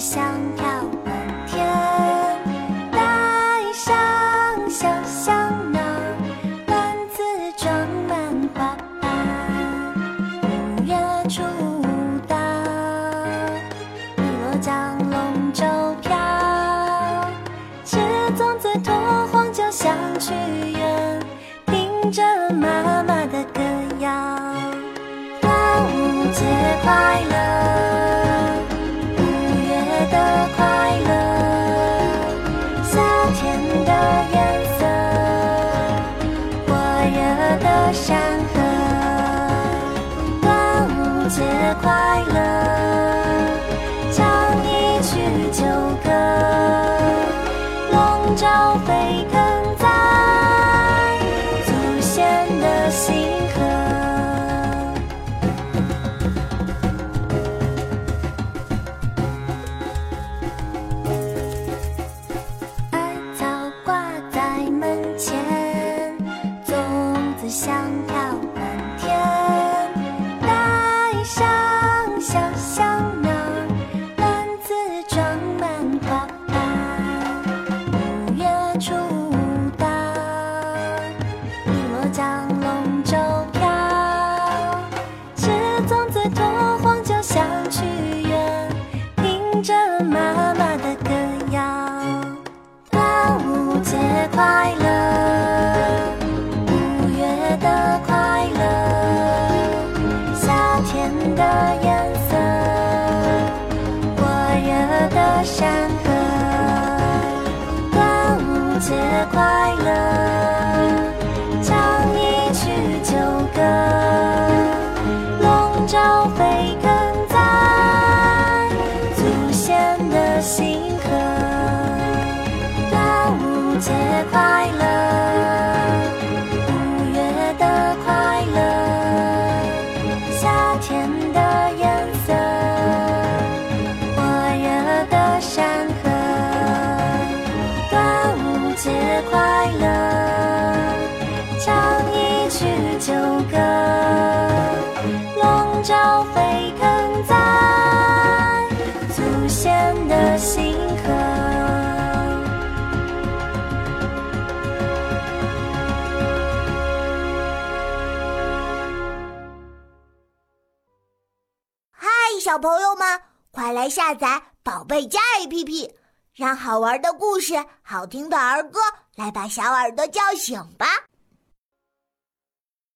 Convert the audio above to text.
香飘满天，带上小香囊，篮子装满花瓣。五月初五到，汨罗江龙舟飘，吃粽子、脱黄酒，想去远，听着妈妈的歌谣，端午节快乐。快乐，唱一曲旧歌，笼罩沸腾在祖先的心河。快乐，五月的快乐，夏天的颜色，火热的山河。端午节快乐，节快乐，唱一曲旧歌，笼罩沸腾在祖先的心河。嗨，小朋友们，快来下载宝贝家 APP，让好玩的故事、好听的儿歌来把小耳朵叫醒吧。